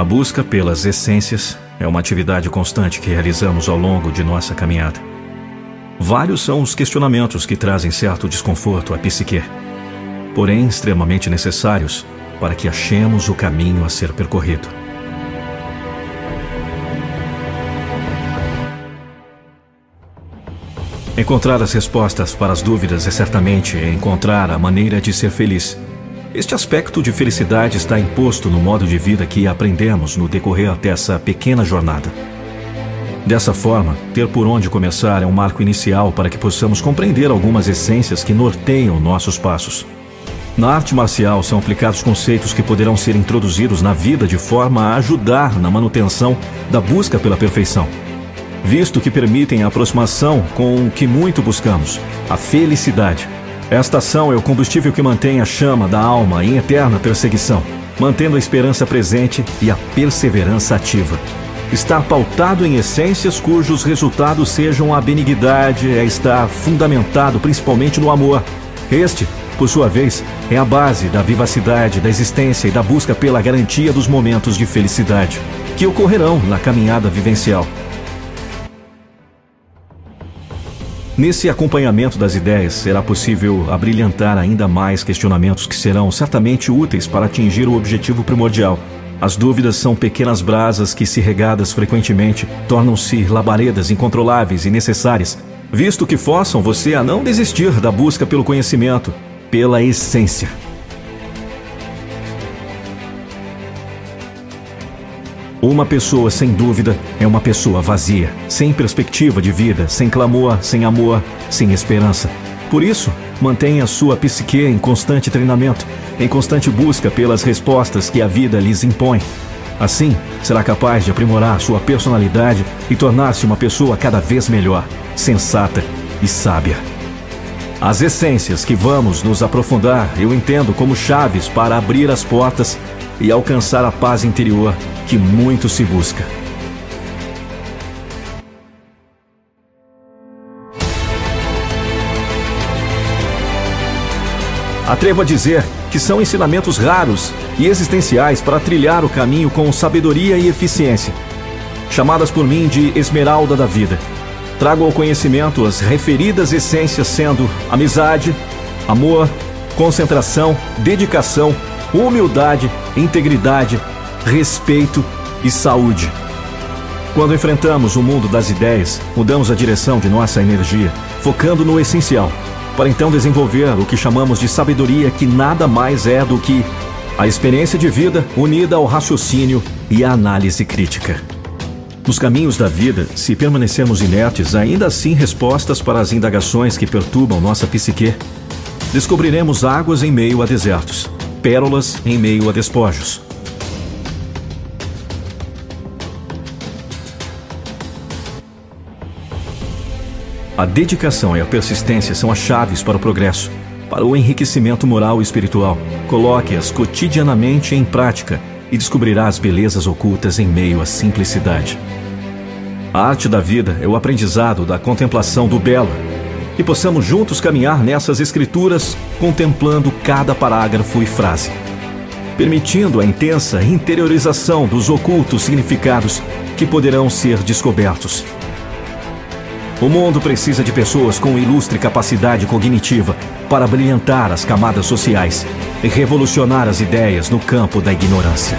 A busca pelas essências é uma atividade constante que realizamos ao longo de nossa caminhada. Vários são os questionamentos que trazem certo desconforto à psique, porém extremamente necessários para que achemos o caminho a ser percorrido. Encontrar as respostas para as dúvidas é certamente encontrar a maneira de ser feliz este aspecto de felicidade está imposto no modo de vida que aprendemos no decorrer dessa pequena jornada. Dessa forma, ter por onde começar é um marco inicial para que possamos compreender algumas essências que norteiam nossos passos. Na arte marcial são aplicados conceitos que poderão ser introduzidos na vida de forma a ajudar na manutenção da busca pela perfeição, visto que permitem a aproximação com o que muito buscamos, a felicidade esta ação é o combustível que mantém a chama da alma em eterna perseguição, mantendo a esperança presente e a perseverança ativa. Estar pautado em essências cujos resultados sejam a benignidade é estar fundamentado principalmente no amor. Este, por sua vez, é a base da vivacidade da existência e da busca pela garantia dos momentos de felicidade, que ocorrerão na caminhada vivencial. Nesse acompanhamento das ideias, será possível abrilhantar ainda mais questionamentos que serão certamente úteis para atingir o objetivo primordial. As dúvidas são pequenas brasas que, se regadas frequentemente, tornam-se labaredas incontroláveis e necessárias, visto que forçam você a não desistir da busca pelo conhecimento, pela essência. Uma pessoa sem dúvida é uma pessoa vazia, sem perspectiva de vida, sem clamor, sem amor, sem esperança. Por isso, mantenha sua psique em constante treinamento, em constante busca pelas respostas que a vida lhes impõe. Assim, será capaz de aprimorar sua personalidade e tornar-se uma pessoa cada vez melhor, sensata e sábia. As essências que vamos nos aprofundar eu entendo como chaves para abrir as portas e alcançar a paz interior que muito se busca. Atrevo a dizer que são ensinamentos raros e existenciais para trilhar o caminho com sabedoria e eficiência. Chamadas por mim de Esmeralda da Vida. Trago ao conhecimento as referidas essências sendo amizade, amor, concentração, dedicação, humildade, integridade, respeito e saúde. Quando enfrentamos o mundo das ideias, mudamos a direção de nossa energia, focando no essencial, para então desenvolver o que chamamos de sabedoria, que nada mais é do que a experiência de vida unida ao raciocínio e à análise crítica. Nos caminhos da vida, se permanecermos inertes, ainda assim respostas para as indagações que perturbam nossa psique, descobriremos águas em meio a desertos, pérolas em meio a despojos A dedicação e a persistência são as chaves para o progresso, para o enriquecimento moral e espiritual. Coloque-as cotidianamente em prática e descobrirá as belezas ocultas em meio à simplicidade. A arte da vida é o aprendizado da contemplação do belo, e possamos juntos caminhar nessas escrituras, contemplando cada parágrafo e frase, permitindo a intensa interiorização dos ocultos significados que poderão ser descobertos o mundo precisa de pessoas com ilustre capacidade cognitiva para brilhantar as camadas sociais e revolucionar as ideias no campo da ignorância.